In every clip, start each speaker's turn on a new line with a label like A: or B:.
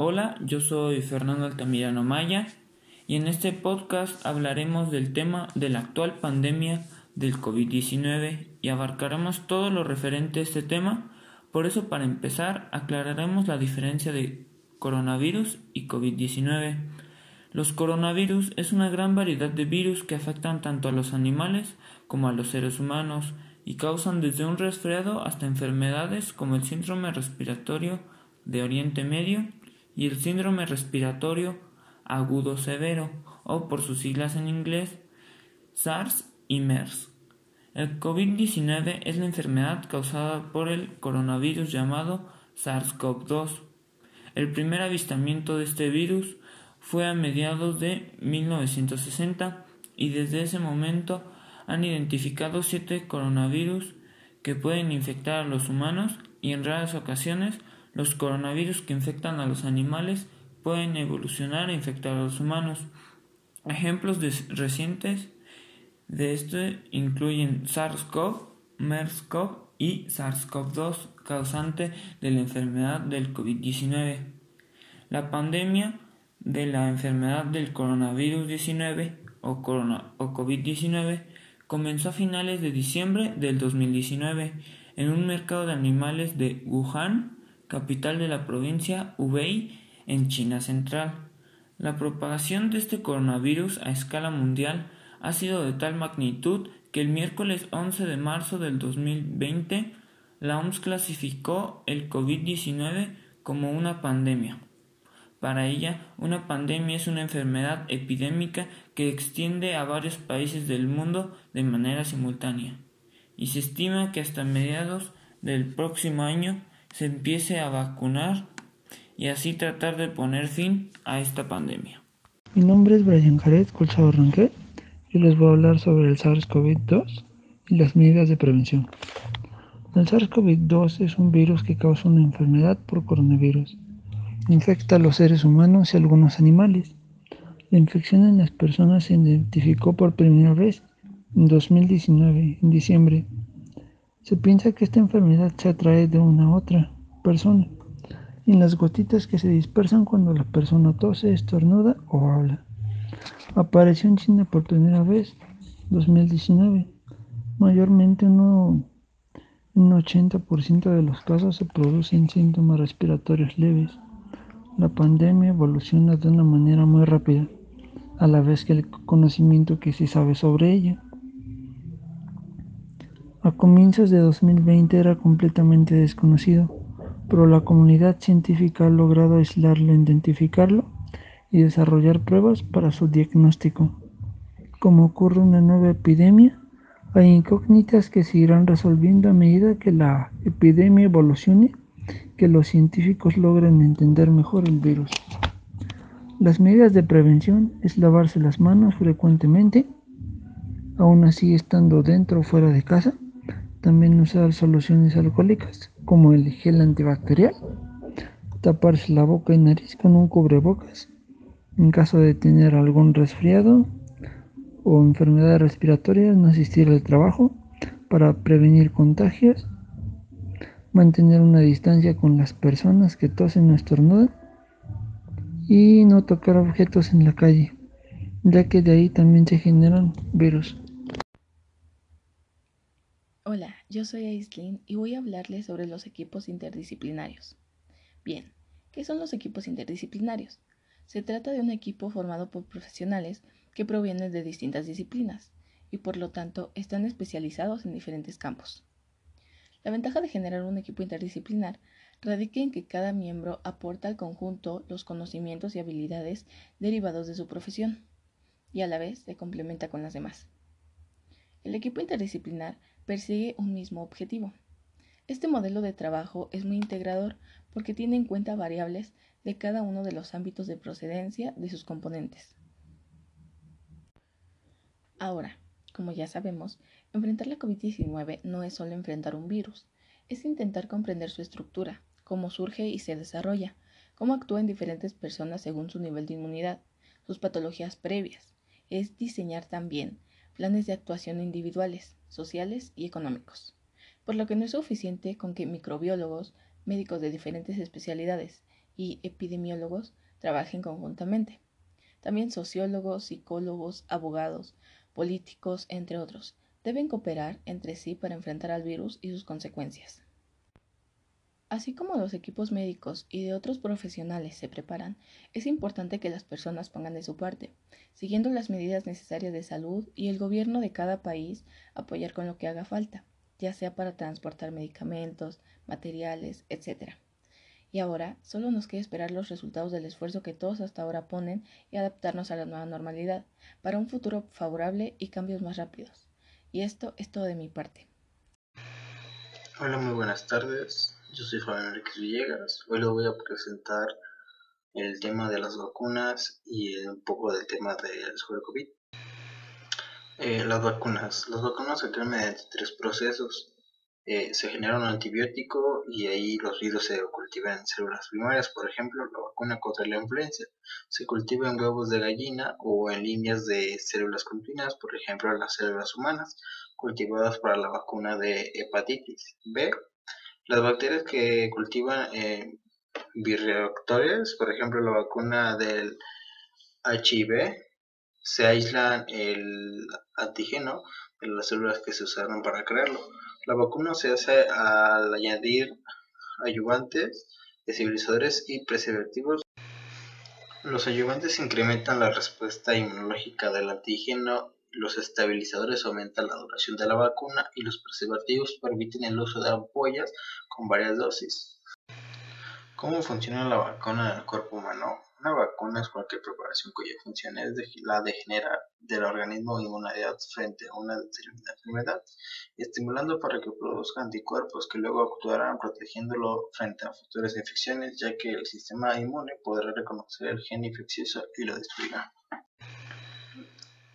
A: Hola, yo soy Fernando Altamirano Maya y en este podcast hablaremos del tema de la actual pandemia del COVID-19 y abarcaremos todo lo referente a este tema. Por eso, para empezar, aclararemos la diferencia de coronavirus y COVID-19. Los coronavirus es una gran variedad de virus que afectan tanto a los animales como a los seres humanos y causan desde un resfriado hasta enfermedades como el síndrome respiratorio de Oriente Medio y el síndrome respiratorio agudo severo o por sus siglas en inglés SARS y MERS. El COVID-19 es la enfermedad causada por el coronavirus llamado SARS-CoV-2. El primer avistamiento de este virus fue a mediados de 1960 y desde ese momento han identificado siete coronavirus que pueden infectar a los humanos y en raras ocasiones los coronavirus que infectan a los animales pueden evolucionar e infectar a los humanos. Ejemplos recientes de esto incluyen SARS-CoV, MERS-CoV y SARS-CoV-2, causante de la enfermedad del COVID-19. La pandemia de la enfermedad del coronavirus 19 o, o COVID-19 comenzó a finales de diciembre del 2019 en un mercado de animales de Wuhan, capital de la provincia Hubei, en China Central. La propagación de este coronavirus a escala mundial ha sido de tal magnitud que el miércoles 11 de marzo del 2020 la OMS clasificó el COVID-19 como una pandemia. Para ella, una pandemia es una enfermedad epidémica que extiende a varios países del mundo de manera simultánea, y se estima que hasta mediados del próximo año se empiece a vacunar y así tratar de poner fin a esta pandemia.
B: Mi nombre es Brian Jared Colchado Ranquet y les voy a hablar sobre el SARS-CoV-2 y las medidas de prevención. El SARS-CoV-2 es un virus que causa una enfermedad por coronavirus. Infecta a los seres humanos y algunos animales. La infección en las personas se identificó por primera vez en 2019, en diciembre. Se piensa que esta enfermedad se atrae de una a otra persona en las gotitas que se dispersan cuando la persona tose, estornuda o habla. Apareció en China por primera vez 2019. Mayormente un 80% de los casos se producen síntomas respiratorios leves. La pandemia evoluciona de una manera muy rápida, a la vez que el conocimiento que se sabe sobre ella. A comienzos de 2020 era completamente desconocido, pero la comunidad científica ha logrado aislarlo, identificarlo y desarrollar pruebas para su diagnóstico. Como ocurre una nueva epidemia, hay incógnitas que se irán resolviendo a medida que la epidemia evolucione, que los científicos logren entender mejor el virus. Las medidas de prevención es lavarse las manos frecuentemente, aún así estando dentro o fuera de casa, también usar soluciones alcohólicas como el gel antibacterial. Taparse la boca y nariz con un cubrebocas en caso de tener algún resfriado o enfermedad respiratoria, no asistir al trabajo para prevenir contagios. Mantener una distancia con las personas que tosen o estornudan. Y no tocar objetos en la calle, ya que de ahí también se generan virus.
C: Hola, yo soy Aislin y voy a hablarles sobre los equipos interdisciplinarios. Bien, ¿qué son los equipos interdisciplinarios? Se trata de un equipo formado por profesionales que provienen de distintas disciplinas y por lo tanto están especializados en diferentes campos. La ventaja de generar un equipo interdisciplinar radica en que cada miembro aporta al conjunto los conocimientos y habilidades derivados de su profesión y a la vez se complementa con las demás. El equipo interdisciplinar persigue un mismo objetivo. Este modelo de trabajo es muy integrador porque tiene en cuenta variables de cada uno de los ámbitos de procedencia de sus componentes. Ahora, como ya sabemos, enfrentar la COVID-19 no es solo enfrentar un virus, es intentar comprender su estructura, cómo surge y se desarrolla, cómo actúa en diferentes personas según su nivel de inmunidad, sus patologías previas. Es diseñar también planes de actuación individuales, sociales y económicos, por lo que no es suficiente con que microbiólogos, médicos de diferentes especialidades y epidemiólogos trabajen conjuntamente. También sociólogos, psicólogos, abogados, políticos, entre otros, deben cooperar entre sí para enfrentar al virus y sus consecuencias. Así como los equipos médicos y de otros profesionales se preparan, es importante que las personas pongan de su parte, siguiendo las medidas necesarias de salud y el gobierno de cada país apoyar con lo que haga falta, ya sea para transportar medicamentos, materiales, etc. Y ahora solo nos queda esperar los resultados del esfuerzo que todos hasta ahora ponen y adaptarnos a la nueva normalidad, para un futuro favorable y cambios más rápidos. Y esto es todo de mi parte.
D: Hola, muy buenas tardes. Yo soy Fabián Enriquez Villegas. Hoy les voy a presentar el tema de las vacunas y un poco del tema del sobre COVID. Eh, las vacunas. Las vacunas se crean mediante tres procesos. Eh, se genera un antibiótico y ahí los virus se cultivan en células primarias. Por ejemplo, la vacuna contra la influenza se cultiva en huevos de gallina o en líneas de células continuas, por ejemplo, las células humanas cultivadas para la vacuna de hepatitis B las bacterias que cultivan eh, bioreactores, por ejemplo la vacuna del HIV, se aíslan el antígeno de las células que se usaron para crearlo. La vacuna se hace al añadir ayudantes, estabilizadores y preservativos. Los ayudantes incrementan la respuesta inmunológica del antígeno los estabilizadores aumentan la duración de la vacuna y los preservativos permiten el uso de ampollas con varias dosis. ¿Cómo funciona la vacuna en el cuerpo humano? Una vacuna es cualquier preparación cuya función es la de generar del organismo inmunidad frente a una determinada enfermedad, estimulando para que produzca anticuerpos que luego actuarán protegiéndolo frente a futuras infecciones, ya que el sistema inmune podrá reconocer el gen infeccioso y lo destruirá.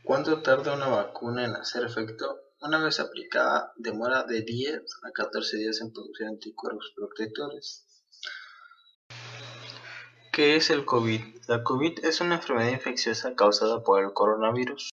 D: ¿Cuánto tarda una vacuna en hacer efecto? Una vez aplicada, demora de 10 a 14 días en producir anticuerpos protectores. ¿Qué es el COVID? La COVID es una enfermedad infecciosa causada por el coronavirus.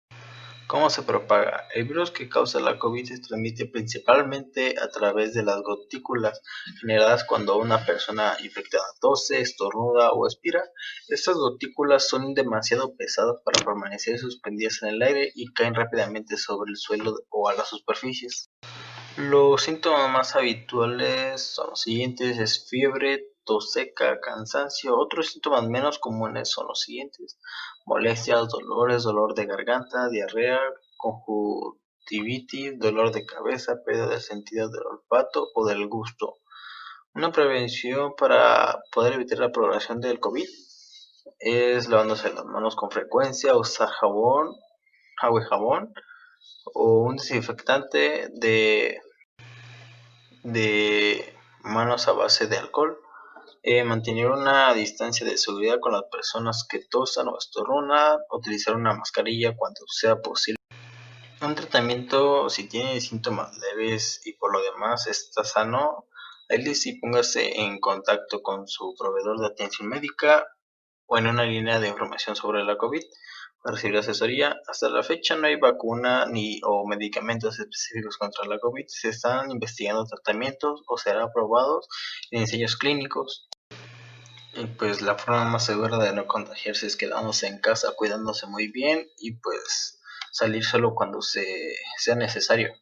D: ¿Cómo se propaga? El virus que causa la COVID se transmite principalmente a través de las gotículas generadas cuando una persona infectada tose, estornuda o expira. Estas gotículas son demasiado pesadas para permanecer suspendidas en el aire y caen rápidamente sobre el suelo o a las superficies. Los síntomas más habituales son los siguientes, es fiebre, tos seca, cansancio. Otros síntomas menos comunes son los siguientes: molestias, dolores, dolor de garganta, diarrea, conjuntivitis, dolor de cabeza, pérdida del sentido del olfato o del gusto. Una prevención para poder evitar la propagación del COVID es lavándose las manos con frecuencia, usar jabón, agua y jabón o un desinfectante de, de manos a base de alcohol. Eh, mantener una distancia de seguridad con las personas que tosan o estornudan, utilizar una mascarilla cuando sea posible. Un tratamiento, si tiene síntomas leves y por lo demás está sano, sí póngase en contacto con su proveedor de atención médica o en una línea de información sobre la COVID recibir asesoría. Hasta la fecha no hay vacuna ni o medicamentos específicos contra la COVID. Se están investigando tratamientos o serán aprobados en ensayos clínicos. Y pues la forma más segura de no contagiarse es quedándose en casa, cuidándose muy bien y pues salir solo cuando se sea necesario.